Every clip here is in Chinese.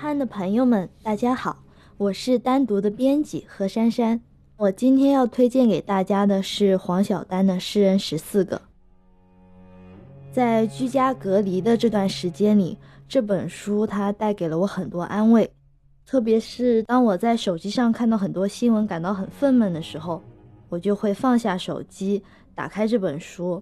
汉的朋友们，大家好，我是单独的编辑何珊珊。我今天要推荐给大家的是黄晓丹的《诗人十四个》。在居家隔离的这段时间里，这本书它带给了我很多安慰。特别是当我在手机上看到很多新闻，感到很愤懑的时候，我就会放下手机，打开这本书，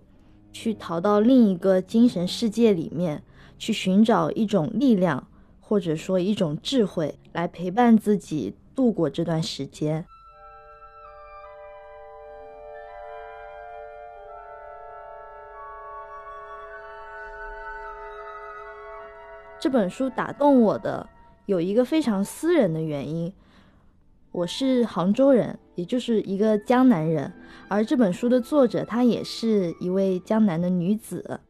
去逃到另一个精神世界里面，去寻找一种力量，或者说一种智慧，来陪伴自己度过这段时间。这本书打动我的。有一个非常私人的原因，我是杭州人，也就是一个江南人，而这本书的作者她也是一位江南的女子，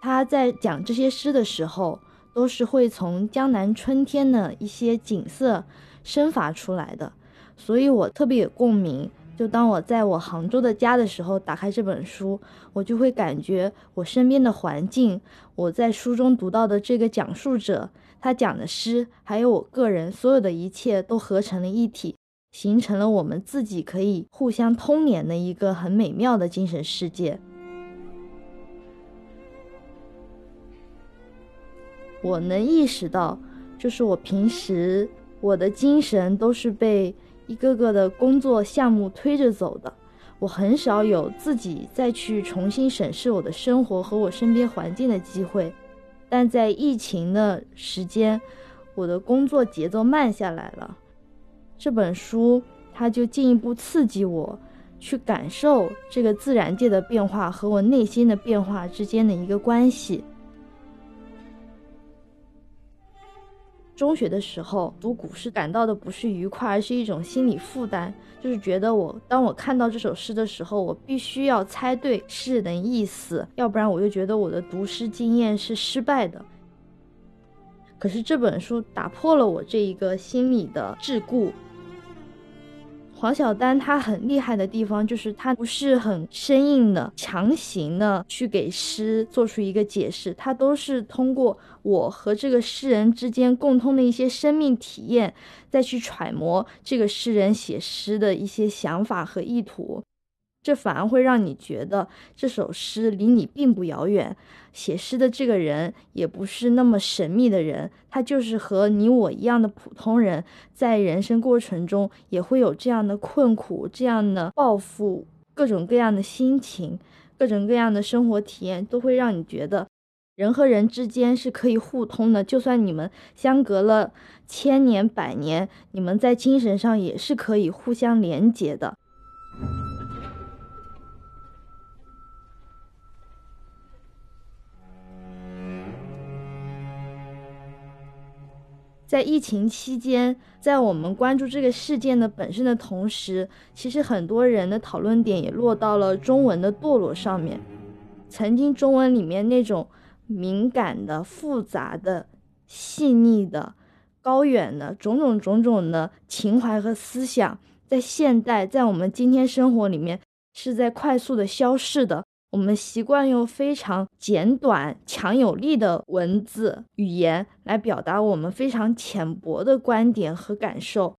她在讲这些诗的时候，都是会从江南春天的一些景色生发出来的，所以我特别有共鸣。就当我在我杭州的家的时候，打开这本书，我就会感觉我身边的环境，我在书中读到的这个讲述者，他讲的诗，还有我个人所有的一切都合成了一体，形成了我们自己可以互相通联的一个很美妙的精神世界。我能意识到，就是我平时我的精神都是被。一个个的工作项目推着走的，我很少有自己再去重新审视我的生活和我身边环境的机会。但在疫情的时间，我的工作节奏慢下来了。这本书它就进一步刺激我去感受这个自然界的变化和我内心的变化之间的一个关系。中学的时候读古诗，感到的不是愉快，而是一种心理负担，就是觉得我当我看到这首诗的时候，我必须要猜对诗人的意思，要不然我就觉得我的读诗经验是失败的。可是这本书打破了我这一个心理的桎梏。黄晓丹他很厉害的地方，就是他不是很生硬的、强行的去给诗做出一个解释，他都是通过我和这个诗人之间共通的一些生命体验，再去揣摩这个诗人写诗的一些想法和意图。这反而会让你觉得这首诗离你并不遥远，写诗的这个人也不是那么神秘的人，他就是和你我一样的普通人，在人生过程中也会有这样的困苦、这样的抱负、各种各样的心情、各种各样的生活体验，都会让你觉得人和人之间是可以互通的，就算你们相隔了千年百年，你们在精神上也是可以互相连结的。在疫情期间，在我们关注这个事件的本身的同时，其实很多人的讨论点也落到了中文的堕落上面。曾经中文里面那种敏感的、复杂的、细腻的、高远的种种种种的情怀和思想，在现代，在我们今天生活里面，是在快速的消逝的。我们习惯用非常简短、强有力的文字语言来表达我们非常浅薄的观点和感受，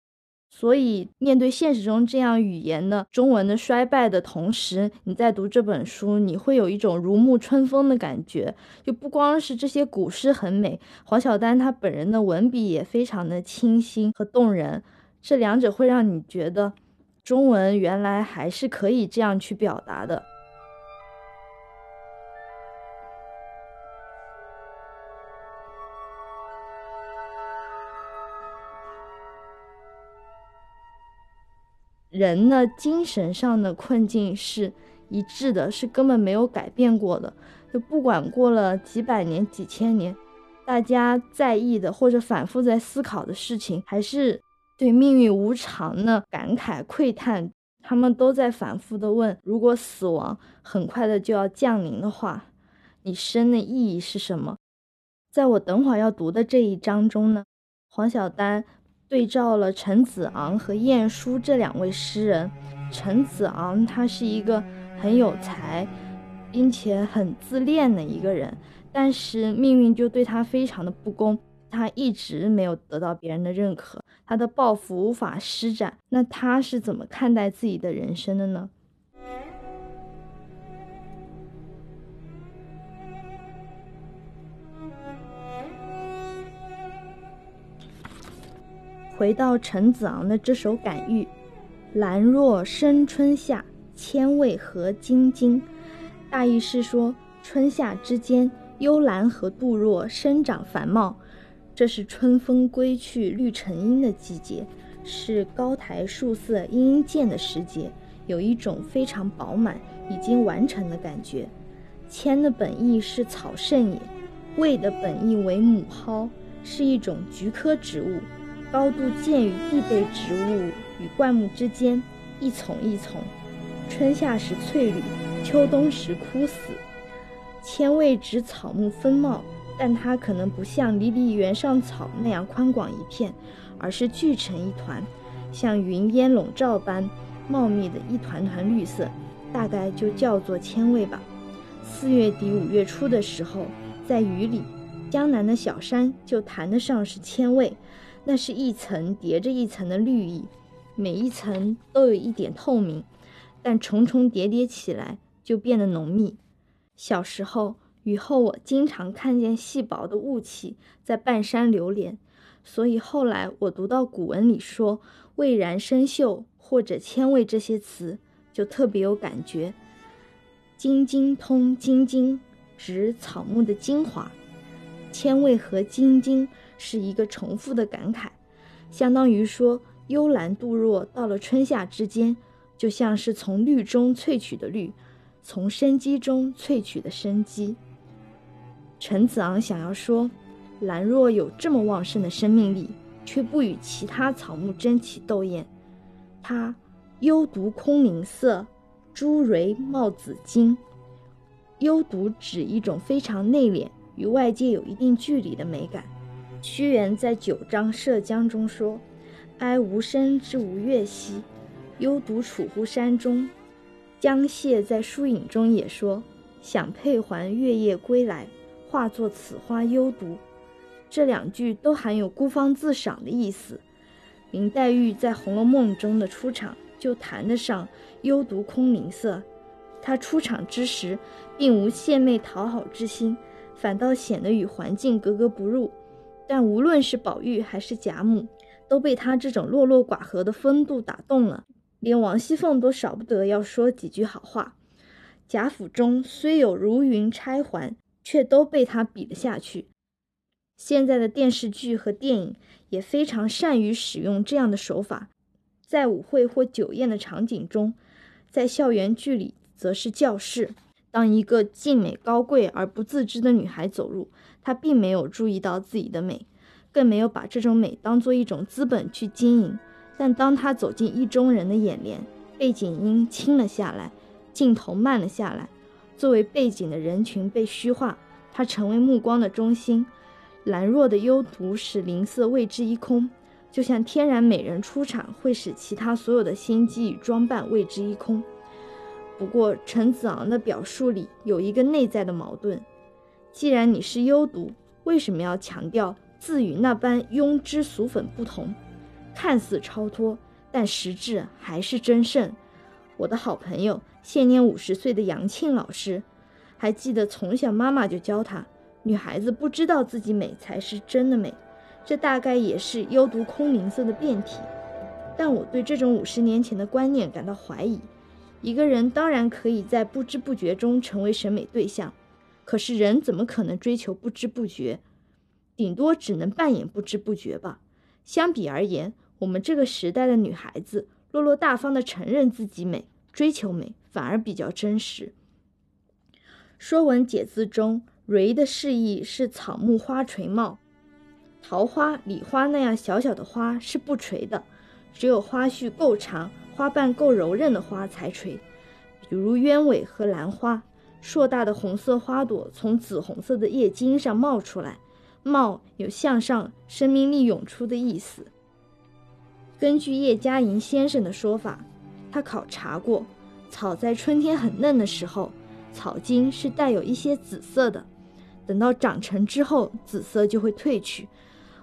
所以面对现实中这样语言的中文的衰败的同时，你在读这本书，你会有一种如沐春风的感觉。就不光是这些古诗很美，黄晓丹他本人的文笔也非常的清新和动人，这两者会让你觉得中文原来还是可以这样去表达的。人的精神上的困境是一致的，是根本没有改变过的。就不管过了几百年、几千年，大家在意的或者反复在思考的事情，还是对命运无常的感慨喟叹。他们都在反复的问：如果死亡很快的就要降临的话，你生的意义是什么？在我等会儿要读的这一章中呢，黄晓丹。对照了陈子昂和晏殊这两位诗人，陈子昂他是一个很有才，并且很自恋的一个人，但是命运就对他非常的不公。他一直没有得到别人的认可，他的抱负无法施展，那他是怎么看待自己的人生的呢？回到陈子昂的这首《感遇》，兰若生春夏，千味和晶晶，大意是说春夏之间，幽兰和杜若生长繁茂。这是春风归去，绿成荫的季节，是高台树色阴阴见的时节，有一种非常饱满、已经完成的感觉。千的本意是草圣也，味的本意为母蒿，是一种菊科植物。高度介于地被植物与灌木之间，一丛一丛，春夏时翠绿，秋冬时枯死。千位指草木丰茂，但它可能不像离离原上草那样宽广一片，而是聚成一团，像云烟笼罩般茂密的一团团绿色，大概就叫做千位吧。四月底五月初的时候，在雨里，江南的小山就谈得上是千位。那是一层叠着一层的绿意，每一层都有一点透明，但重重叠叠起来就变得浓密。小时候雨后，我经常看见细薄的雾气在半山流连，所以后来我读到古文里说“蔚然生秀”或者“千味”这些词，就特别有感觉。晶晶通晶晶，指草木的精华。千味和晶晶。是一个重复的感慨，相当于说幽兰杜若到了春夏之间，就像是从绿中萃取的绿，从生机中萃取的生机。陈子昂想要说，兰若有这么旺盛的生命力，却不与其他草木争奇斗艳。它幽独空灵色，珠蕊冒紫金。幽独指一种非常内敛，与外界有一定距离的美感。屈原在《九章涉江》中说：“哀吾生之无月兮，幽独处乎山中。”江蟹在《疏影》中也说：“想佩环月夜归来，化作此花幽独。”这两句都含有孤芳自赏的意思。林黛玉在《红楼梦》中的出场就谈得上幽独空灵色。她出场之时，并无献媚讨好之心，反倒显得与环境格格不入。但无论是宝玉还是贾母，都被他这种落落寡合的风度打动了，连王熙凤都少不得要说几句好话。贾府中虽有如云钗环，却都被他比了下去。现在的电视剧和电影也非常善于使用这样的手法，在舞会或酒宴的场景中，在校园剧里则是教室。当一个静美高贵而不自知的女孩走入。他并没有注意到自己的美，更没有把这种美当做一种资本去经营。但当他走进意中人的眼帘，背景音轻了下来，镜头慢了下来，作为背景的人群被虚化，他成为目光的中心。兰若的幽独使灵色为之一空，就像天然美人出场会使其他所有的心机与装扮为之一空。不过陈子昂的表述里有一个内在的矛盾。既然你是幽独，为什么要强调自与那般庸脂俗粉不同？看似超脱，但实质还是真圣。我的好朋友，现年五十岁的杨庆老师，还记得从小妈妈就教他，女孩子不知道自己美才是真的美。这大概也是幽独空灵色的变体。但我对这种五十年前的观念感到怀疑。一个人当然可以在不知不觉中成为审美对象。可是人怎么可能追求不知不觉？顶多只能扮演不知不觉吧。相比而言，我们这个时代的女孩子落落大方地承认自己美，追求美，反而比较真实。《说文解字》中“蕊”的释义是草木花垂茂，桃花、李花那样小小的花是不垂的，只有花序够长、花瓣够柔韧的花才垂，比如鸢尾和兰花。硕大的红色花朵从紫红色的叶茎上冒出来，冒有向上、生命力涌出的意思。根据叶嘉莹先生的说法，他考察过，草在春天很嫩的时候，草茎是带有一些紫色的，等到长成之后，紫色就会褪去，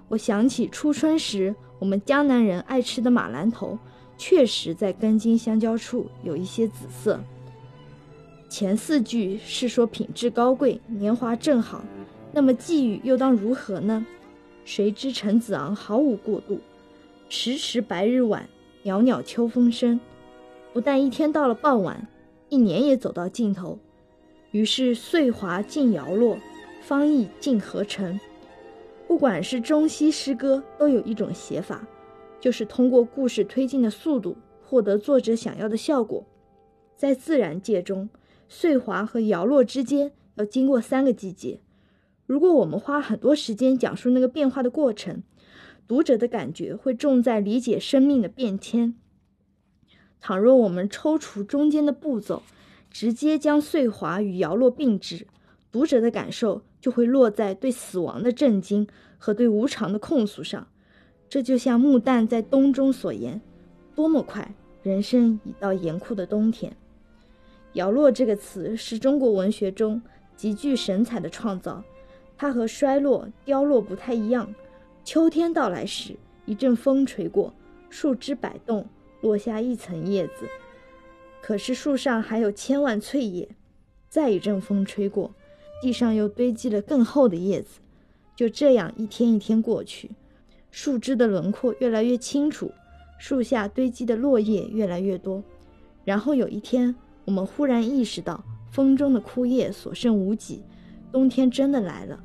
我想起初春时我们江南人爱吃的马兰头，确实在根茎相交处有一些紫色。前四句是说品质高贵，年华正好，那么寄语又当如何呢？谁知陈子昂毫无过渡，迟迟白日晚，袅袅秋风生。不但一天到了傍晚，一年也走到尽头。于是岁华尽摇落，方意尽合成。不管是中西诗歌，都有一种写法，就是通过故事推进的速度，获得作者想要的效果。在自然界中。岁华和摇落之间要经过三个季节。如果我们花很多时间讲述那个变化的过程，读者的感觉会重在理解生命的变迁。倘若我们抽除中间的步骤，直接将岁华与摇落并置，读者的感受就会落在对死亡的震惊和对无常的控诉上。这就像木旦在冬中所言：“多么快，人生已到严酷的冬天。”摇落这个词是中国文学中极具神采的创造，它和衰落、凋落不太一样。秋天到来时，一阵风吹过，树枝摆动，落下一层叶子，可是树上还有千万翠叶。再一阵风吹过，地上又堆积了更厚的叶子。就这样一天一天过去，树枝的轮廓越来越清楚，树下堆积的落叶越来越多。然后有一天。我们忽然意识到，风中的枯叶所剩无几，冬天真的来了。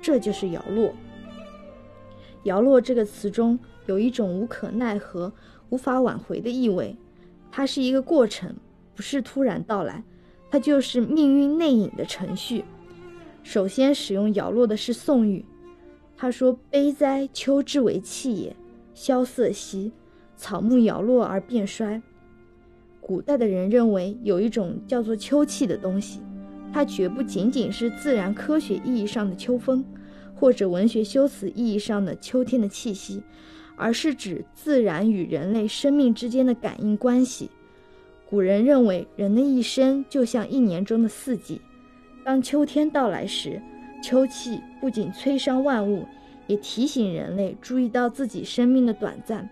这就是摇落。摇落这个词中有一种无可奈何、无法挽回的意味，它是一个过程，不是突然到来，它就是命运内隐的程序。首先使用摇落的是宋玉，他说：“悲哉，秋之为气也，萧瑟兮，草木摇落而变衰。”古代的人认为有一种叫做秋气的东西，它绝不仅仅是自然科学意义上的秋风，或者文学修辞意义上的秋天的气息，而是指自然与人类生命之间的感应关系。古人认为人的一生就像一年中的四季，当秋天到来时，秋气不仅摧伤万物，也提醒人类注意到自己生命的短暂。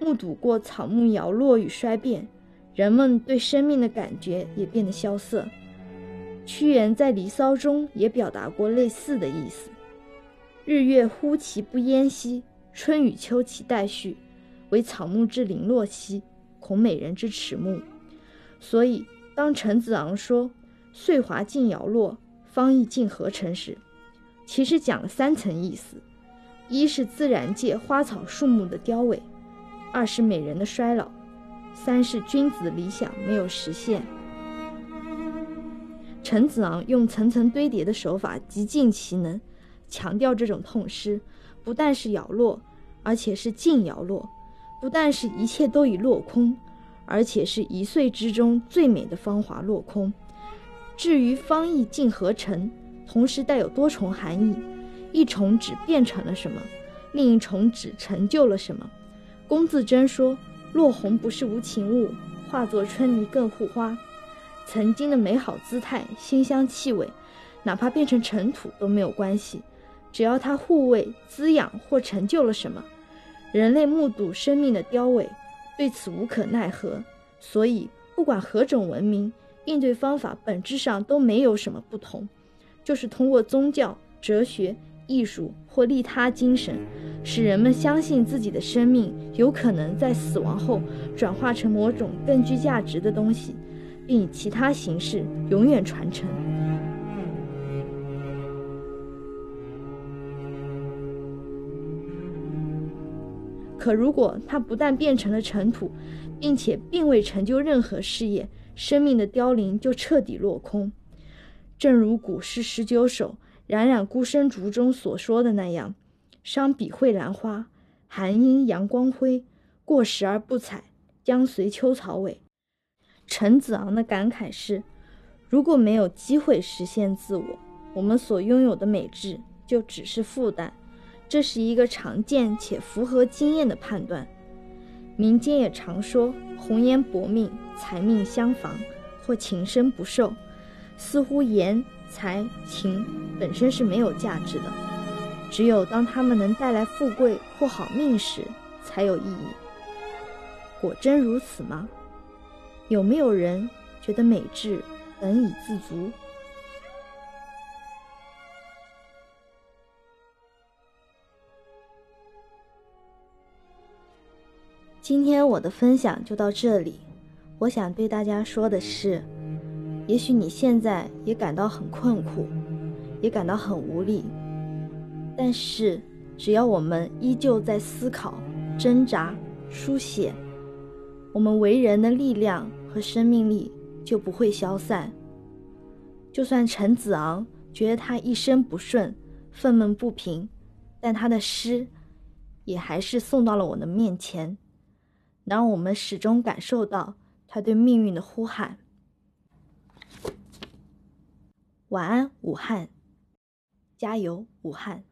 目睹过草木摇落与衰变。人们对生命的感觉也变得萧瑟。屈原在《离骚》中也表达过类似的意思：“日月忽其不淹兮，春与秋其代序，惟草木之零落兮，恐美人之迟暮。”所以，当陈子昂说“岁华尽摇落，方意尽合成”时，其实讲了三层意思：一是自然界花草树木的凋萎；二是美人的衰老。三是君子理想没有实现。陈子昂用层层堆叠的手法极尽其能，强调这种痛失，不但是摇落，而且是尽摇落；不但是一切都已落空，而且是一岁之中最美的芳华落空。至于方意尽何成，同时带有多重含义：一重指变成了什么，另一重指成就了什么。龚自珍说。落红不是无情物，化作春泥更护花。曾经的美好姿态、馨香气味，哪怕变成尘土都没有关系，只要它护卫、滋养或成就了什么。人类目睹生命的凋萎，对此无可奈何。所以，不管何种文明，应对方法本质上都没有什么不同，就是通过宗教、哲学。艺术或利他精神，使人们相信自己的生命有可能在死亡后转化成某种更具价值的东西，并以其他形式永远传承。可如果它不但变成了尘土，并且并未成就任何事业，生命的凋零就彻底落空。正如古诗十九首。冉冉孤身竹中所说的那样，伤笔蕙兰花，寒阴阳光辉。过时而不采，将随秋草萎。陈子昂的感慨是：如果没有机会实现自我，我们所拥有的美质就只是负担。这是一个常见且符合经验的判断。民间也常说“红颜薄命，财命相妨”或“情深不寿”，似乎颜。才情本身是没有价值的，只有当他们能带来富贵或好命时，才有意义。果真如此吗？有没有人觉得美智本已自足？今天我的分享就到这里。我想对大家说的是，也许你现在也感到很困苦，也感到很无力，但是只要我们依旧在思考、挣扎、书写，我们为人的力量和生命力就不会消散。就算陈子昂觉得他一生不顺、愤懑不平，但他的诗也还是送到了我的面前。让我们始终感受到他对命运的呼喊。晚安，武汉！加油，武汉！